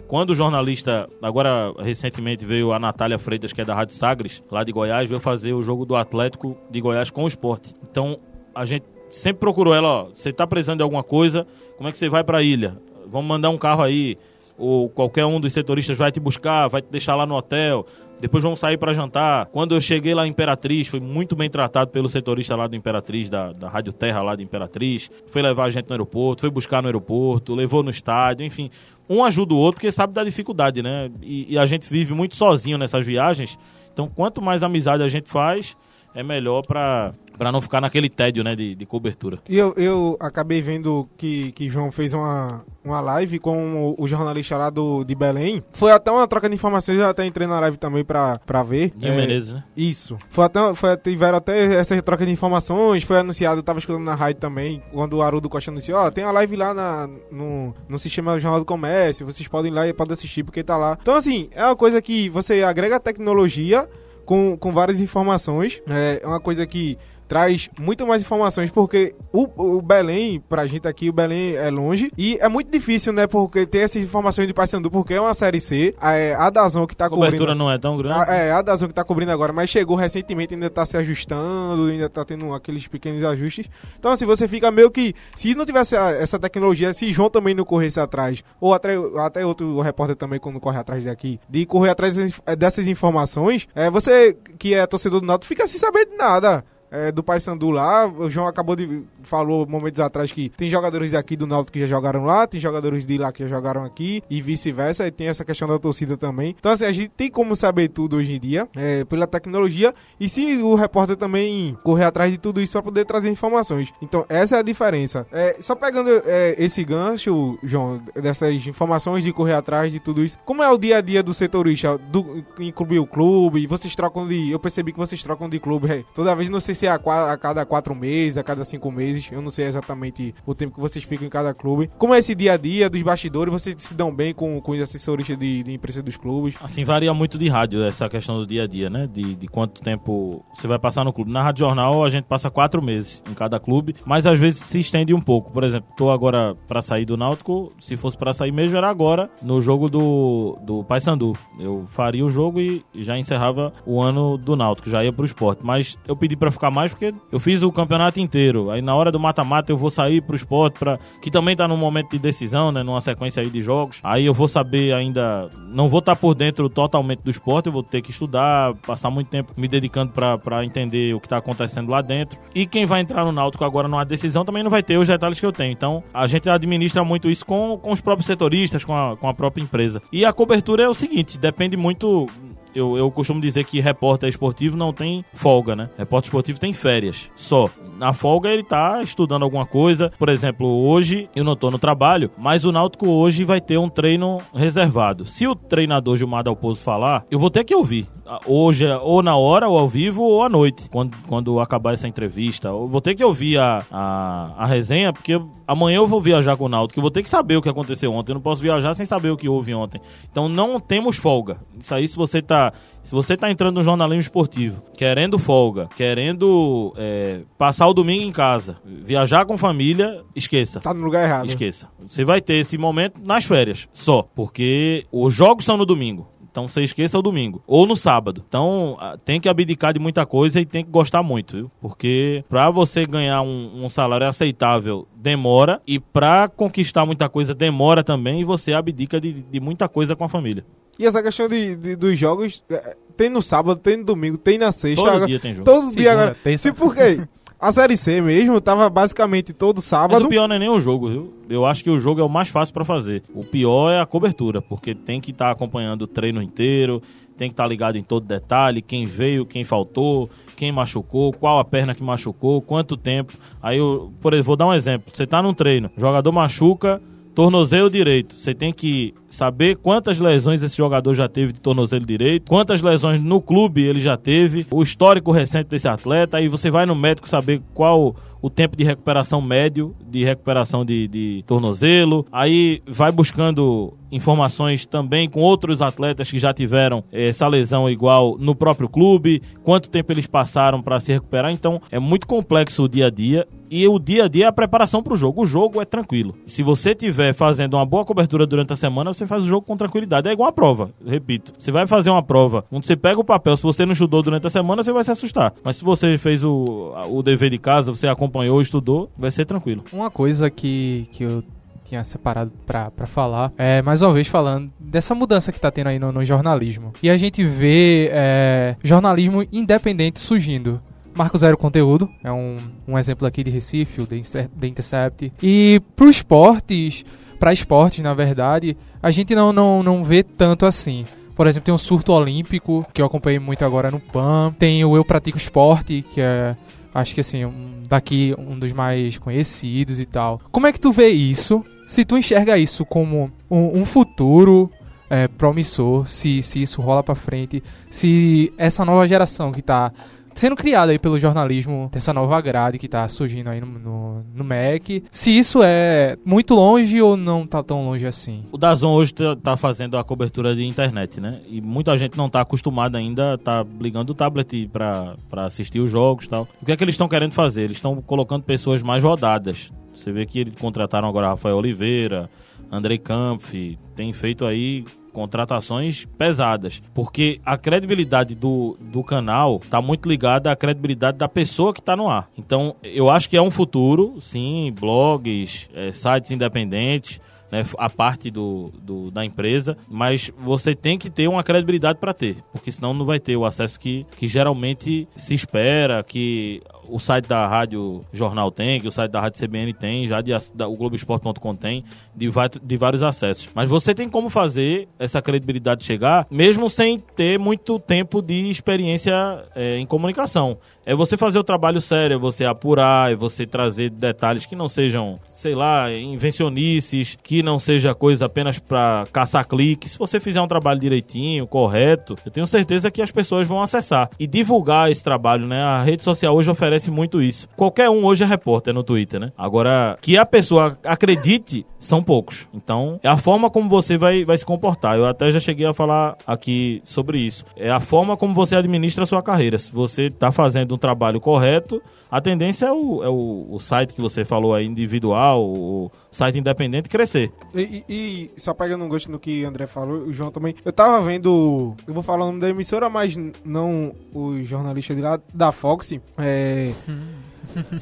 Quando o jornalista, agora recentemente veio a Natália Freitas, que é da Rádio Sagres, lá de Goiás, veio fazer o jogo do Atlético de Goiás com o esporte. Então a gente sempre procurou ela, ó, você tá precisando de alguma coisa, como é que você vai para a ilha? Vamos mandar um carro aí, ou qualquer um dos setoristas vai te buscar, vai te deixar lá no hotel, depois vamos sair para jantar. Quando eu cheguei lá em Imperatriz, fui muito bem tratado pelo setorista lá do Imperatriz, da, da Rádio Terra lá de Imperatriz. Foi levar a gente no aeroporto, foi buscar no aeroporto, levou no estádio, enfim. Um ajuda o outro porque sabe da dificuldade, né? E, e a gente vive muito sozinho nessas viagens. Então, quanto mais amizade a gente faz, é melhor para para não ficar naquele tédio, né, de, de cobertura. E eu, eu acabei vendo que, que João fez uma, uma live com o, o jornalista lá do, de Belém. Foi até uma troca de informações, eu até entrei na live também pra, pra ver. Dinho é, Menezes, né? Isso. Foi até, foi, tiveram até essa troca de informações, foi anunciado, eu tava escutando na rádio também, quando o Haroldo Costa anunciou, ó, oh, tem a live lá na, no, no sistema Jornal do Comércio, vocês podem ir lá e podem assistir porque tá lá. Então, assim, é uma coisa que você agrega tecnologia com, com várias informações. É uma coisa que traz muito mais informações, porque o, o Belém, pra gente aqui, o Belém é longe, e é muito difícil, né, porque ter essas informações de Paysandu, porque é uma Série C, a, a Dazon que tá cobrindo... A cobertura não é tão grande. A, é, a Dazon que tá cobrindo agora, mas chegou recentemente, ainda tá se ajustando, ainda tá tendo aqueles pequenos ajustes. Então, assim, você fica meio que, se não tivesse essa tecnologia, se João também não corresse atrás, ou até, até outro repórter também, quando corre atrás daqui, de correr atrás dessas informações, é, você que é torcedor do Náutico fica sem saber de nada é, do Paysandu lá. O João acabou de falou momentos atrás que tem jogadores daqui do Náutico que já jogaram lá, tem jogadores de lá que já jogaram aqui e vice-versa. E tem essa questão da torcida também. Então assim, a gente tem como saber tudo hoje em dia é, pela tecnologia e se o repórter também correr atrás de tudo isso para poder trazer informações. Então essa é a diferença. É, só pegando é, esse gancho, João, dessas informações de correr atrás de tudo isso. Como é o dia a dia do setorista do incluir o clube? Vocês trocam de, eu percebi que vocês trocam de clube é, toda vez. Não sei se a, a cada quatro meses, a cada cinco meses. Eu não sei exatamente o tempo que vocês ficam em cada clube. Como é esse dia a dia dos bastidores? Vocês se dão bem com, com os assessoristas de, de imprensa dos clubes? Assim, varia muito de rádio essa questão do dia a dia, né? De, de quanto tempo você vai passar no clube. Na Rádio Jornal, a gente passa quatro meses em cada clube, mas às vezes se estende um pouco. Por exemplo, tô agora para sair do Náutico. Se fosse para sair mesmo, era agora, no jogo do, do Paysandu. Eu faria o jogo e já encerrava o ano do Náutico, já ia pro esporte. Mas eu pedi para ficar mais porque eu fiz o campeonato inteiro. Aí na hora do mata-mata eu vou sair pro esporte, pra, que também tá num momento de decisão, né? Numa sequência aí de jogos. Aí eu vou saber ainda. Não vou estar tá por dentro totalmente do esporte, eu vou ter que estudar, passar muito tempo me dedicando para entender o que tá acontecendo lá dentro. E quem vai entrar no Náutico agora numa decisão também não vai ter os detalhes que eu tenho. Então a gente administra muito isso com, com os próprios setoristas, com a, com a própria empresa. E a cobertura é o seguinte: depende muito eu, eu costumo dizer que repórter esportivo não tem folga, né? Repórter esportivo tem férias, só. Na folga ele tá estudando alguma coisa. Por exemplo, hoje eu não tô no trabalho, mas o Náutico hoje vai ter um treino reservado. Se o treinador Gilmar Dalpozo falar, eu vou ter que ouvir hoje, ou na hora, ou ao vivo, ou à noite, quando, quando acabar essa entrevista. Eu vou ter que ouvir a, a, a resenha, porque amanhã eu vou viajar com o Náutico, eu vou ter que saber o que aconteceu ontem. Eu não posso viajar sem saber o que houve ontem. Então não temos folga. Isso aí, se você tá. Se você tá entrando no jornalismo esportivo, querendo folga, querendo é, passar o domingo em casa, viajar com família, esqueça. Tá no lugar errado. Esqueça. Você vai ter esse momento nas férias, só. Porque os jogos são no domingo. Então você esqueça o domingo. Ou no sábado. Então tem que abdicar de muita coisa e tem que gostar muito, viu? Porque pra você ganhar um, um salário aceitável demora. E pra conquistar muita coisa demora também. E você abdica de, de muita coisa com a família. E essa questão de, de dos jogos, é, tem no sábado, tem no domingo, tem na sexta. Todo agora, dia tem jogo. Todo Segunda, dia agora. Se por quê? A Série C mesmo tava basicamente todo sábado. Mas o pior não é nem o jogo, viu? Eu acho que o jogo é o mais fácil para fazer. O pior é a cobertura, porque tem que estar tá acompanhando o treino inteiro, tem que estar tá ligado em todo detalhe, quem veio, quem faltou, quem machucou, qual a perna que machucou, quanto tempo. Aí eu, por exemplo, vou dar um exemplo. Você tá num treino, jogador machuca, tornozelo direito. Você tem que saber quantas lesões esse jogador já teve de tornozelo direito, quantas lesões no clube ele já teve, o histórico recente desse atleta, aí você vai no médico saber qual o tempo de recuperação médio de recuperação de, de tornozelo, aí vai buscando informações também com outros atletas que já tiveram eh, essa lesão igual no próprio clube, quanto tempo eles passaram para se recuperar. Então é muito complexo o dia a dia e o dia a dia é a preparação para o jogo. O jogo é tranquilo. Se você tiver fazendo uma boa cobertura durante a semana, você faz o jogo com tranquilidade. É igual a prova, repito. Você vai fazer uma prova onde você pega o papel, se você não estudou durante a semana, você vai se assustar. Mas se você fez o, o dever de casa, você acompanhou, estudou, vai ser tranquilo. Uma coisa que, que eu tinha separado para falar, é, mais uma vez falando dessa mudança que tá tendo aí no, no jornalismo. E a gente vê é, jornalismo independente surgindo. Marco Zero Conteúdo, é um, um exemplo aqui de Recife, o The Intercept. E para esportes, para esportes, na verdade, a gente não, não, não vê tanto assim. Por exemplo, tem o Surto Olímpico, que eu acompanhei muito agora no PAN. Tem o Eu Pratico Esporte, que é, acho que assim, um, daqui um dos mais conhecidos e tal. Como é que tu vê isso? Se tu enxerga isso como um, um futuro é, promissor, se, se isso rola para frente, se essa nova geração que tá sendo criada aí pelo jornalismo dessa nova grade que tá surgindo aí no, no, no MEC. Se isso é muito longe ou não tá tão longe assim? O Dazon hoje tá, tá fazendo a cobertura de internet, né? E muita gente não tá acostumada ainda, tá ligando o tablet para assistir os jogos e tal. O que é que eles estão querendo fazer? Eles estão colocando pessoas mais rodadas. Você vê que eles contrataram agora Rafael Oliveira, Andrei Kampf, tem feito aí contratações pesadas, porque a credibilidade do, do canal está muito ligada à credibilidade da pessoa que está no ar. Então, eu acho que é um futuro, sim, blogs, é, sites independentes, né, a parte do, do, da empresa, mas você tem que ter uma credibilidade para ter, porque senão não vai ter o acesso que, que geralmente se espera, que o site da Rádio Jornal tem, que o site da Rádio CBN tem, já de, da, o Globoesporte.com tem, de, de vários acessos. Mas você tem como fazer essa credibilidade chegar, mesmo sem ter muito tempo de experiência é, em comunicação. É você fazer o trabalho sério, é você apurar, é você trazer detalhes que não sejam, sei lá, invencionices, que não seja coisa apenas para caçar cliques. Se você fizer um trabalho direitinho, correto, eu tenho certeza que as pessoas vão acessar e divulgar esse trabalho, né? A rede social hoje oferece muito isso. Qualquer um hoje é repórter no Twitter, né? Agora, que a pessoa acredite são poucos. Então, é a forma como você vai, vai se comportar. Eu até já cheguei a falar aqui sobre isso. É a forma como você administra a sua carreira. Se você está fazendo um trabalho correto, a tendência é o, é o, o site que você falou aí, individual, o site independente, crescer. E, e, e só pegando um gosto no que o André falou, o João também. Eu tava vendo. Eu vou falar o nome da emissora, mas não o jornalista de lá da Fox. É. Hum.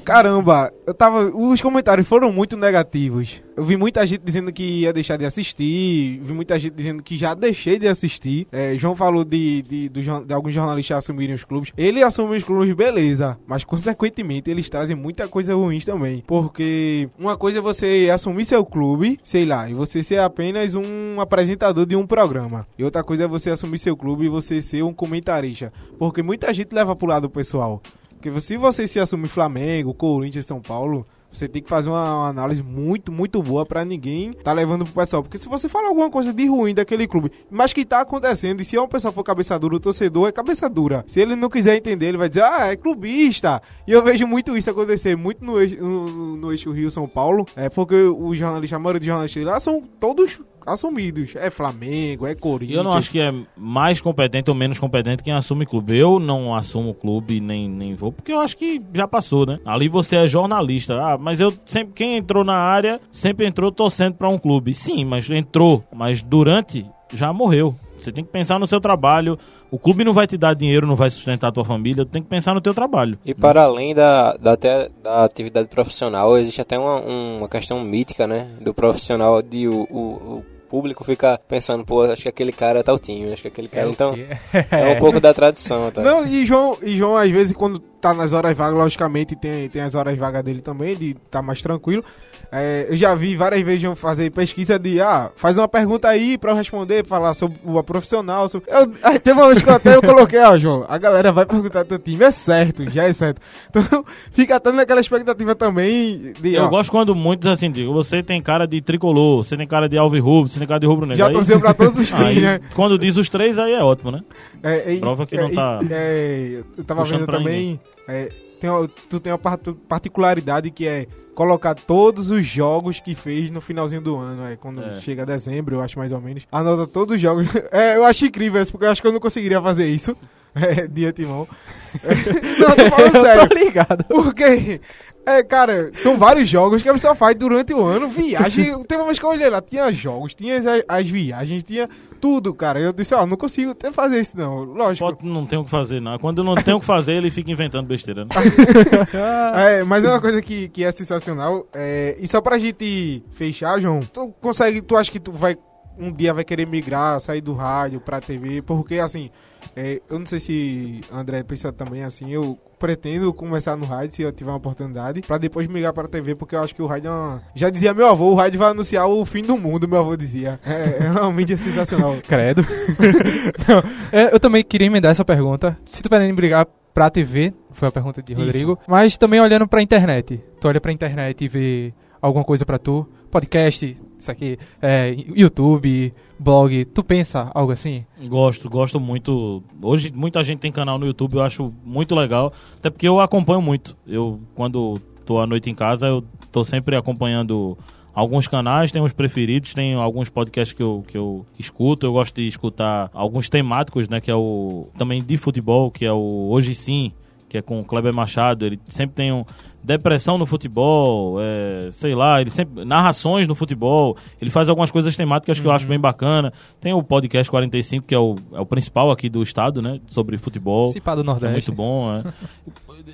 Caramba, eu tava. Os comentários foram muito negativos. Eu vi muita gente dizendo que ia deixar de assistir, vi muita gente dizendo que já deixei de assistir. É, João falou de, de, de, de, alguns jornalistas assumirem os clubes. Ele assume os clubes, beleza, mas consequentemente eles trazem muita coisa ruim também. Porque uma coisa é você assumir seu clube, sei lá, e você ser apenas um apresentador de um programa. E outra coisa é você assumir seu clube e você ser um comentarista. Porque muita gente leva pro lado pessoal. Porque se você se assumir Flamengo, Corinthians, São Paulo, você tem que fazer uma análise muito, muito boa para ninguém tá levando pro pessoal. Porque se você falar alguma coisa de ruim daquele clube, mas que tá acontecendo, e se uma pessoa for cabeça dura, o torcedor é cabeça dura. Se ele não quiser entender, ele vai dizer, ah, é clubista. E eu vejo muito isso acontecer, muito no eixo, no, no eixo Rio-São Paulo. É porque os jornalistas, a maioria dos jornalistas lá são todos assumidos. É Flamengo, é Corinthians. Eu não acho que é mais competente ou menos competente quem assume clube. Eu não assumo clube nem, nem vou, porque eu acho que já passou, né? Ali você é jornalista. Ah, mas eu sempre quem entrou na área sempre entrou torcendo para um clube. Sim, mas entrou, mas durante já morreu. Você tem que pensar no seu trabalho. O clube não vai te dar dinheiro, não vai sustentar a tua família. Tem que pensar no teu trabalho. E para além da, da, até, da atividade profissional, existe até uma, uma questão mítica, né? Do profissional de o, o, público fica pensando, pô, acho que aquele cara é Taltinho, acho que aquele cara. É então, é um pouco da tradição, tá? Não, e João, e João, às vezes, quando tá nas horas vagas, logicamente, tem, tem as horas vagas dele também, de tá mais tranquilo. É, eu já vi várias vezes eu fazer pesquisa de, ah, faz uma pergunta aí pra eu responder, falar sobre o profissional. Sobre... Eu, aí teve uma vez que eu até eu coloquei, ó, João, a galera vai perguntar teu time, é certo, já é certo. Então, fica até naquela expectativa também de, Eu ó, gosto quando muitos assim digam, você tem cara de tricolor, você tem cara de alvirrubro, você tem cara de rubro-negro. já Aí- torceu pra todos os três, né? Quando diz os três, aí é ótimo, né? É, é, Prova que é, não tá é, é, eu tava vendo também. Tem, tu tem uma particularidade que é colocar todos os jogos que fez no finalzinho do ano. É, quando É. chega dezembro, eu acho mais ou menos. Anota todos os jogos. É, eu acho incrível isso, porque eu acho que eu não conseguiria fazer isso. É, de antemão. não, eu tô falando sério. Tô ligado. Porque, é, cara, são vários jogos que a pessoa faz durante o ano. Viagem. Teve uma vez que eu olhei lá, tinha jogos, tinha as, as viagens, tinha tudo, cara. Eu disse, ó, não consigo até fazer isso, não. Lógico. Pode, não tem o que fazer, não. Quando não tem o que fazer, ele fica inventando besteira, né? É, mas é uma coisa que, que é sensacional. É, e só pra gente fechar, João, tu consegue, tu acha que tu vai um dia vai querer migrar, sair do rádio pra TV? Porque assim, é, eu não sei se André pensa também assim, eu pretendo começar no rádio se eu tiver uma oportunidade, pra depois migrar pra TV, porque eu acho que o rádio é uma... Já dizia meu avô, o rádio vai anunciar o fim do mundo, meu avô dizia. É, é uma mídia sensacional. Credo. Não, é, eu também queria emendar essa pergunta. Se tu pretende brigar pra TV, foi a pergunta de Isso. Rodrigo, mas também olhando pra internet. Tu olha pra internet e vê alguma coisa pra tu? Podcast, isso aqui, é, YouTube, blog, tu pensa algo assim? Gosto, gosto muito. Hoje muita gente tem canal no YouTube, eu acho muito legal. Até porque eu acompanho muito. Eu, quando tô à noite em casa, eu tô sempre acompanhando alguns canais, tem uns preferidos, tem alguns podcasts que eu, que eu escuto. Eu gosto de escutar alguns temáticos, né? Que é o. Também de futebol, que é o Hoje Sim, que é com o Kleber Machado. Ele sempre tem um. Depressão no futebol, é, sei lá, ele sempre. Narrações no futebol. Ele faz algumas coisas temáticas que eu acho bem bacana. Tem o podcast 45, que é o, é o principal aqui do estado, né? Sobre futebol. Cipá do É Nordeste. muito bom, é.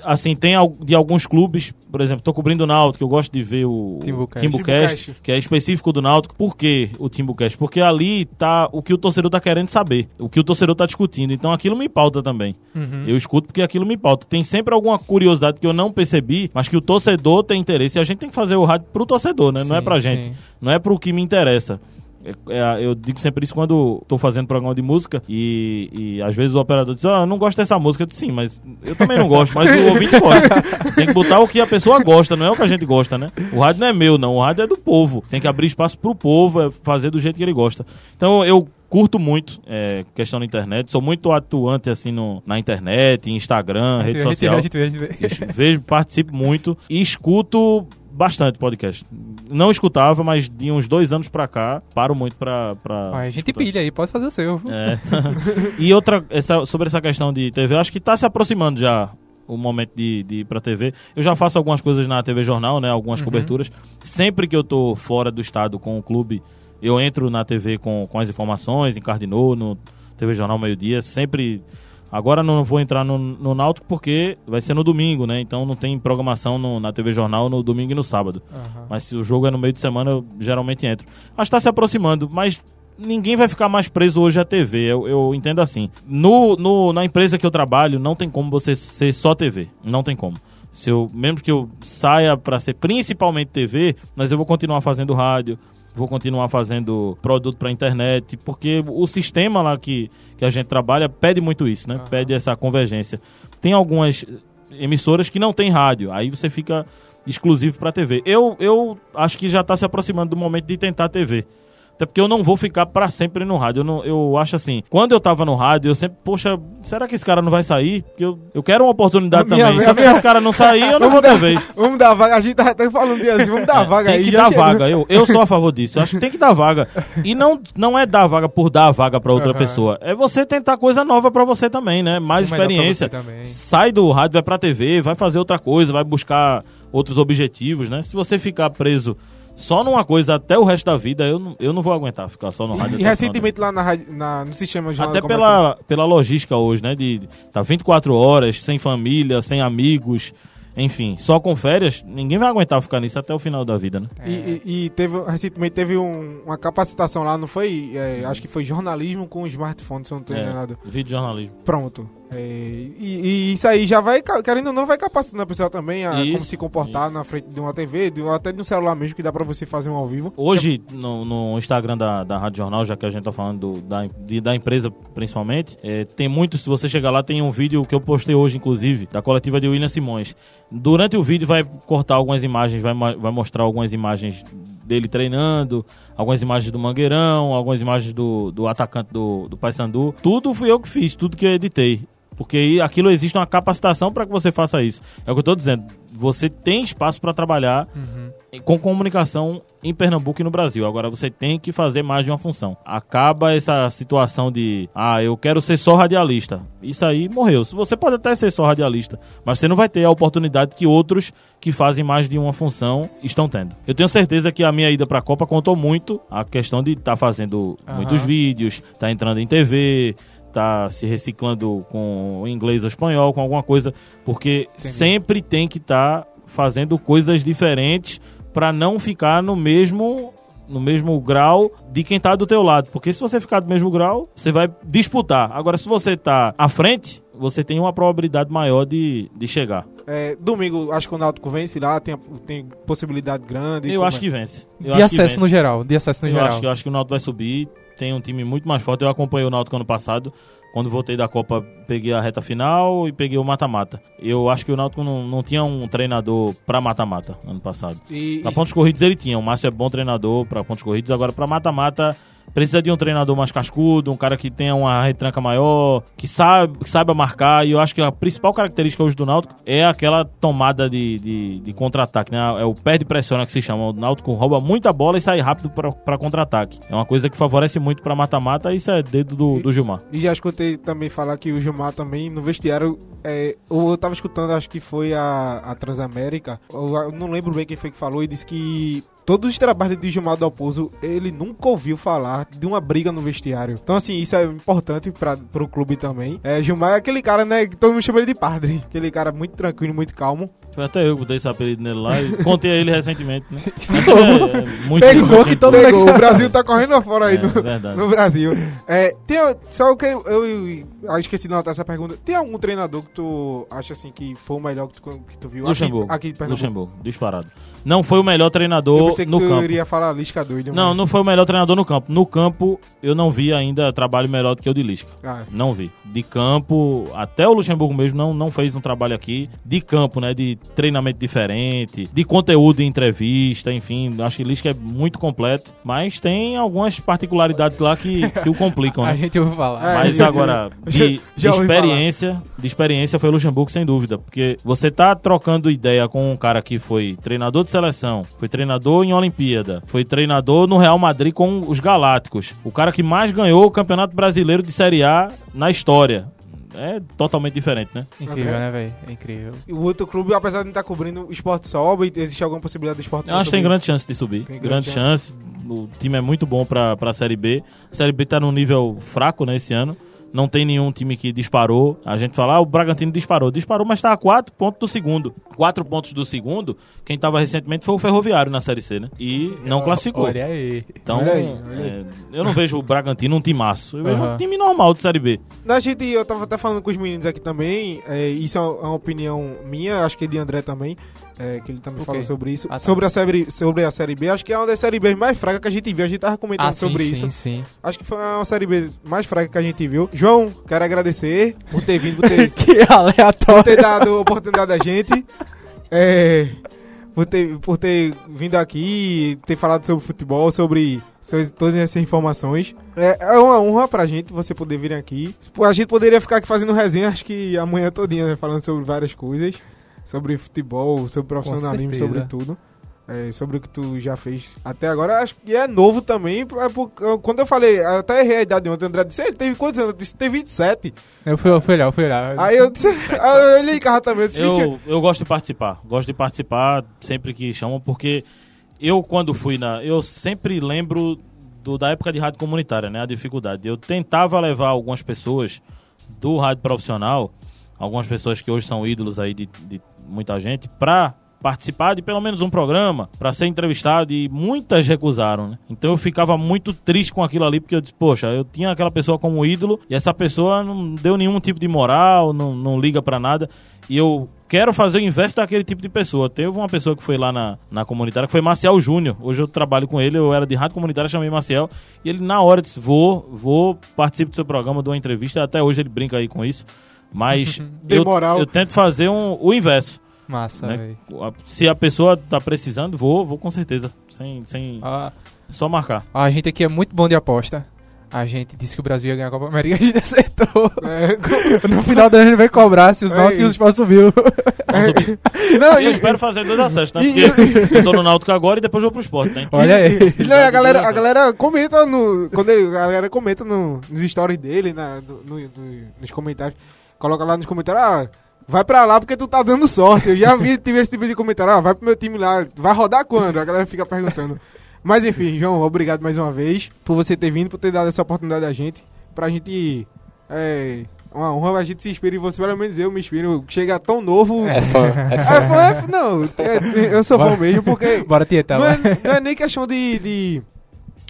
Assim, tem de alguns clubes, por exemplo, tô cobrindo o Náutico, eu gosto de ver o Timbucast. Timbucast, Timbucast. que é específico do Náutico. Por que o Timbucast? Porque ali tá o que o torcedor tá querendo saber, o que o torcedor tá discutindo. Então aquilo me pauta também. Uhum. Eu escuto porque aquilo me pauta. Tem sempre alguma curiosidade que eu não percebi, mas que o torcedor tem interesse. E a gente tem que fazer o rádio pro torcedor, né? não é Sim, pra gente. sim. Não é pro que me interessa. É- é, eu digo sempre isso quando tô fazendo programa de música e, e às vezes o operador diz, ah, eu não gosto dessa música. Eu disse, sim, mas eu também não gosto, mas o ouvinte gosta. Tem que botar o que a pessoa gosta, não é o que a gente gosta, né? O rádio não é meu, não. O rádio é do povo. Tem que abrir espaço pro povo, é fazer do jeito que ele gosta. Então eu curto muito é, questão da internet, sou muito atuante assim no, na internet, em Instagram, rede vê, social. a gente vê, a gente vê. Es- Vejo, participo muito e escuto bastante podcast. Não escutava, mas de uns dois anos pra cá, paro muito pra. pra a gente escutar. pilha aí, pode fazer o seu. É. e outra, essa, sobre essa questão de TV, eu acho que tá se aproximando já o momento de, de ir pra TV. Eu já faço algumas coisas na TV Jornal, né? Algumas Uhum. coberturas. Sempre que eu tô fora do estado com o clube, eu entro na TV com, com as informações, em Cardinô, no TV Jornal Meio Dia. Sempre. Agora não vou entrar no, no Náutico porque vai ser no domingo, né? Então não tem programação no- na TV Jornal no domingo e no sábado. Aham. Mas se o jogo é no meio de semana, eu geralmente entro. Acho que tá se aproximando, mas ninguém vai ficar mais preso hoje à TV. Eu, eu entendo assim. No, no- na empresa que eu trabalho, não tem como você ser só TV. Não tem como. Se eu, mesmo que eu saia para ser principalmente TV, mas eu vou continuar fazendo rádio, vou continuar fazendo produto para internet, porque o sistema lá que, que a gente trabalha pede muito isso, né? Aham. Pede essa convergência. Tem algumas emissoras que não tem rádio, aí você fica exclusivo para TV. Eu, eu acho que já está se aproximando do momento de tentar TV. Até porque eu não vou ficar para sempre no rádio. Eu, não- eu acho assim, quando eu tava no rádio, eu sempre, poxa, será que esse cara não vai sair? Porque eu, eu quero uma oportunidade minha- também. a Só que minha- se esse cara não sair, eu não vou ter vez. Vamos dar vaga. A gente tá até falando de assim, vamos dar vaga É, tem aí. que já dar chegou. vaga. Eu, eu sou a favor disso. Eu acho que tem que dar vaga. E não, não é dar vaga por dar vaga para outra Aham. pessoa. É você tentar coisa nova para você também, né? Mais experiência. Sai do rádio, vai pra TV, vai fazer outra coisa, vai buscar outros objetivos, né? Se você ficar preso só numa coisa até o resto da vida, eu não, eu não vou aguentar ficar só no rádio. E recentemente lá na, na- no sistema jornal até pela, pela logística hoje, né? De de tá 24 horas, sem família, sem amigos, enfim, só com férias, ninguém vai aguentar ficar nisso até o final da vida, né? E, e- e teve, recentemente teve um- uma capacitação lá, não foi? É, acho que foi jornalismo com smartphone, se eu não estou É, enganado. vídeo jornalismo. Pronto. É, e, e isso aí já vai, querendo ou não, vai capacitando a pessoa também a como Isso, se comportar isso. na frente de uma TV, de, até de um celular mesmo, que dá pra você fazer um ao vivo. Hoje, no, no Instagram da, da Rádio Jornal, já que a gente tá falando do- da, de- da empresa principalmente, é, tem muito, se você chegar lá, tem um vídeo que eu postei hoje, inclusive, da coletiva de William Simões. Durante o vídeo vai cortar algumas imagens, vai, vai mostrar algumas imagens dele treinando, algumas imagens do Mangueirão, algumas imagens do, do atacante do, do Paysandu. Tudo fui eu que fiz, tudo que eu editei. Porque aquilo existe uma capacitação para que você faça isso. É o que eu tô dizendo. Você tem espaço para trabalhar com comunicação em Pernambuco e no Brasil. Agora você tem que fazer mais de uma função. Acaba essa situação de, ah, eu quero ser só radialista. Isso aí morreu. Você pode até ser só radialista, mas você não vai ter a oportunidade que outros que fazem mais de uma função estão tendo. Eu tenho certeza que a minha ida para a Copa contou muito a questão de estar fazendo Aham. muitos vídeos, tá entrando em TV, tá se reciclando com inglês ou espanhol, com alguma coisa, porque sempre tem que estar fazendo coisas diferentes para não ficar no mesmo no mesmo grau de quem tá do teu lado, porque se você ficar do mesmo grau, você vai disputar. Agora se você tá à frente, você tem uma probabilidade maior de, de chegar. É, domingo, acho que o Náutico vence lá, tem, tem possibilidade grande. Eu acho é? que vence. Eu De acho que acesso vence. no geral, de acesso no Eu geral. acho, eu acho que o Náutico vai subir. Tem um time muito mais forte. Eu acompanhei o Náutico ano passado. Quando voltei da Copa, peguei a reta final e peguei o mata-mata. Eu acho que o Náutico não, não tinha um treinador pra mata-mata ano passado. E, Pra pontos corridos ele tinha. O Márcio é bom treinador pra pontos corridos. Agora, pra mata-mata, precisa de um treinador mais cascudo, um cara que tenha uma retranca maior, que, sabe, que saiba marcar. E eu acho que a principal característica hoje do Náutico é aquela tomada de, de, de contra-ataque, né? É o pé de pressão né, que se chama. O Náutico rouba muita bola e sai rápido pra contra-ataque. É uma coisa que favorece muito pra mata-mata. Isso é dedo do, do Gilmar. E já escutei também falar que o Gilmar também no vestiário. É, eu tava escutando, acho que foi a, a Transamérica. Eu, eu não lembro bem quem foi que falou e disse que todos os trabalhos de Gilmar Dalpozo, ele nunca ouviu falar de uma briga no vestiário. Então, assim, isso é importante para pro clube também. É, Gilmar é aquele cara, né, que todo mundo chama ele de padre. Aquele cara muito tranquilo, muito calmo. Foi até eu que botei esse apelido nele lá e contei a ele recentemente, né? É, é muito Pegou que todo Pegou, o Brasil tá correndo afora aí É, no, verdade. no Brasil. É, tem, só eu quero. Eu, eu, eu esqueci de notar essa pergunta. Tem algum treinador que tu acha assim que foi o melhor que tu, que tu viu? Luxemburgo. Aqui, aqui. Luxemburgo, disparado. Não foi o melhor Eu treinador pensei que no campo. iria falar Lisca doido. Não, mas- não foi o melhor treinador no campo. No campo, eu não vi ainda trabalho melhor do que o de Lisca. Ah, Não vi. De campo, até o Luxemburgo mesmo não, não fez um trabalho aqui. De campo, né? De treinamento diferente, de conteúdo em entrevista, enfim. Acho que Lisca é muito completo. Mas tem algumas particularidades lá que, que o complicam, A né? gente ouviu falar. É, Mas já- agora, já- de, já de ouvi experiência, de experiência foi o Luxemburgo, sem dúvida. Porque você tá trocando ideia com um cara que foi treinador de seleção, foi treinador em Olimpíada, foi treinador no Real Madrid com os Galácticos. O cara que mais ganhou o Campeonato Brasileiro de Série A na história. É totalmente diferente, né? Incrível, Ok. né, velho? É incrível. E o outro clube, apesar de não estar cobrindo, o esporte sobe. Existe alguma possibilidade do esporte Eu acho que tem grande chance de subir. Tem grande grande chance. O time é muito bom pra, pra Série B. A Série B tá num nível fraco, né, esse ano. Não tem nenhum time que disparou. A gente fala, ah, o Bragantino disparou. Disparou, mas tá a 4 pontos do segundo. 4 pontos do segundo, quem tava recentemente foi o Ferroviário na Série C, né? E não classificou. Olha aí. Então, Olha aí, olha é, eu não vejo o Bragantino um timaço. Eu vejo Aham. um time normal de Série B. Na gente, eu tava até falando com os meninos aqui também, é, isso é uma opinião minha, acho que é de André também, é, que ele também O falou sobre isso. Ah, tá. sobre, a série, sobre a Série B, acho que é uma das Série B mais fracas que a gente viu, a gente tava comentando Ah, sim, sobre sim, isso. sim. Acho que foi uma Série B mais fraca que a gente viu. João, quero agradecer por ter vindo, por ter, Que por aleatório. ter dado oportunidade a gente. É, por, ter, por ter vindo aqui, ter falado sobre futebol, sobre, sobre todas essas informações. É, é uma honra pra gente você poder vir aqui. A gente poderia ficar aqui fazendo resenha, acho que amanhã todinha, né, falando sobre várias coisas. Sobre futebol, sobre profissionalismo, sobre tudo. É, sobre o que tu já fez até agora, acho que é novo também. é por- quando eu falei, eu até errei a idade ontem, o André disse, ele teve quantos anos? Eu disse, tem 27. Eu fui, eu fui olhar, eu fui olhar. Aí eu disse, aí eu olhei em casa também, eu disse, 20 Eu, eu gosto de participar. Gosto de participar sempre que chamam, porque eu, quando fui na. Eu sempre lembro do, da época de rádio comunitária, né? A dificuldade. Eu tentava levar algumas pessoas do rádio profissional, algumas pessoas que hoje são ídolos aí de, de muita gente, pra participar de pelo menos um programa para ser entrevistado e muitas recusaram, né? Então eu ficava muito triste com aquilo ali porque eu disse, poxa, eu tinha aquela pessoa como ídolo e essa pessoa não deu nenhum tipo de moral, não, não liga para nada e eu quero fazer o inverso daquele tipo de pessoa. Teve uma pessoa que foi lá na, na comunitária, que foi Marcial Júnior. Hoje eu trabalho com ele, eu era de rádio comunitária, chamei Marcial. E ele, na hora, disse: Vou, vou, participo do seu programa, dou uma entrevista. Até hoje ele brinca aí com isso. Mas eu, moral. eu tento fazer um, o inverso. Massa, né? Se a pessoa tá precisando, vou, vou com certeza. Sem, sem Ah, só marcar. a gente aqui é muito bom de aposta. A gente disse que o Brasil ia ganhar a Copa América e a gente acertou. É, No final da gente vai cobrar se os É Náuticos e os. Sport subiu. não, E eu e, espero fazer dois acessos, né? Porque eu tô no Náutico agora e depois vou pro esporte, né? Olha aí. não, a galera, a galera comenta no. Quando ele, a galera comenta no, nos stories dele, na, no- no- nos comentários. Coloca lá nos comentários, ah, vai pra lá porque tu tá dando sorte. Eu já vi, tive esse tipo de comentário, ah, vai pro meu time lá, vai rodar quando? A galera fica perguntando. Mas enfim, João, obrigado mais uma vez por você ter vindo, por ter dado essa oportunidade a gente. Pra gente. É. Uma honra, a gente se inspira em você, pelo menos eu me inspiro. Chega tão novo. É fã, é É, fã. fã, é- não, é- eu sou fã mesmo, porque Bora tietar não, é, não é nem questão de, de,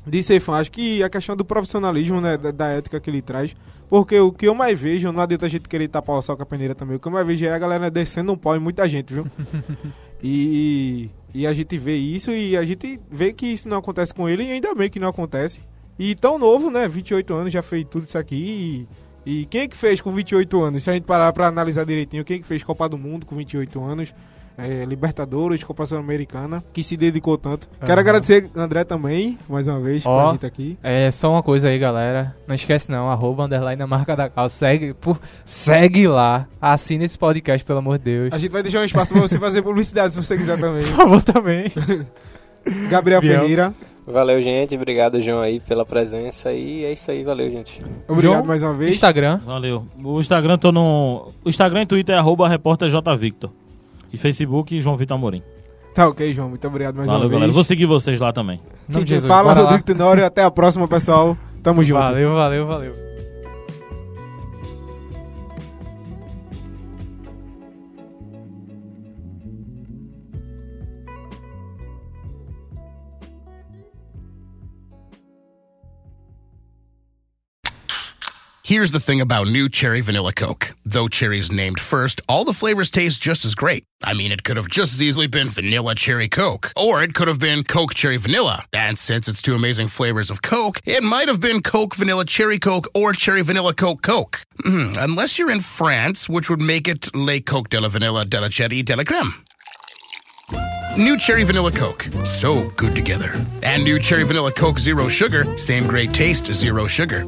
de ser fã, acho que a questão do profissionalismo, né, da, da ética que ele traz. Porque o que eu mais vejo, não adianta a gente querer tapar o sol com a peneira também, o que eu mais vejo é a galera descendo um pau em muita gente, viu? e, e a gente vê isso e a gente vê que isso não acontece com ele e ainda bem que não acontece. E tão novo, né, 28 anos, já fez tudo isso aqui e... E quem é que fez com 28 anos? Se a gente parar pra analisar direitinho, quem é que fez Copa do Mundo com 28 anos? É, Libertadores, Copa Sul-Americana, que se dedicou tanto. Quero Aham. agradecer André também, mais uma vez, Ó. com a gente aqui. É só uma coisa aí, galera. Não esquece não, arroba underline na marca da calça. Segue, por, segue lá. Assina esse podcast, pelo amor de Deus. A gente vai deixar um espaço pra você fazer publicidade, se você quiser também. Por favor, também. Gabriel Biel. Ferreira, Valeu, gente. Obrigado, João, aí, pela presença. E é isso aí. Valeu, gente. obrigado João, mais uma vez. Instagram. Valeu. O Instagram tô no. O Instagram e Twitter é arroba repórter J Victor. E Facebook João Vitor Amorim. Tá ok, João, muito obrigado mais Valeu, uma galera. vez. Vou seguir vocês lá também. Quem Jesus, fala. Rodrigo Tenório. Até a próxima, pessoal. Tamo junto. Valeu, valeu, valeu. Here's the thing about new Cherry Vanilla Coke. Though cherry's named first, all the flavors taste just as great. I mean, it could have just as easily been Vanilla Cherry Coke, or it could have been Coke Cherry Vanilla. And since it's two amazing flavors of Coke, it might have been Coke Vanilla Cherry Coke or Cherry Vanilla Coke Coke. Hmm, unless you're in France, which would make it Le Coke de la Vanilla de la Cherry de la Creme. New Cherry Vanilla Coke. So good together. And new Cherry Vanilla Coke Zero Sugar. Same great taste, zero sugar.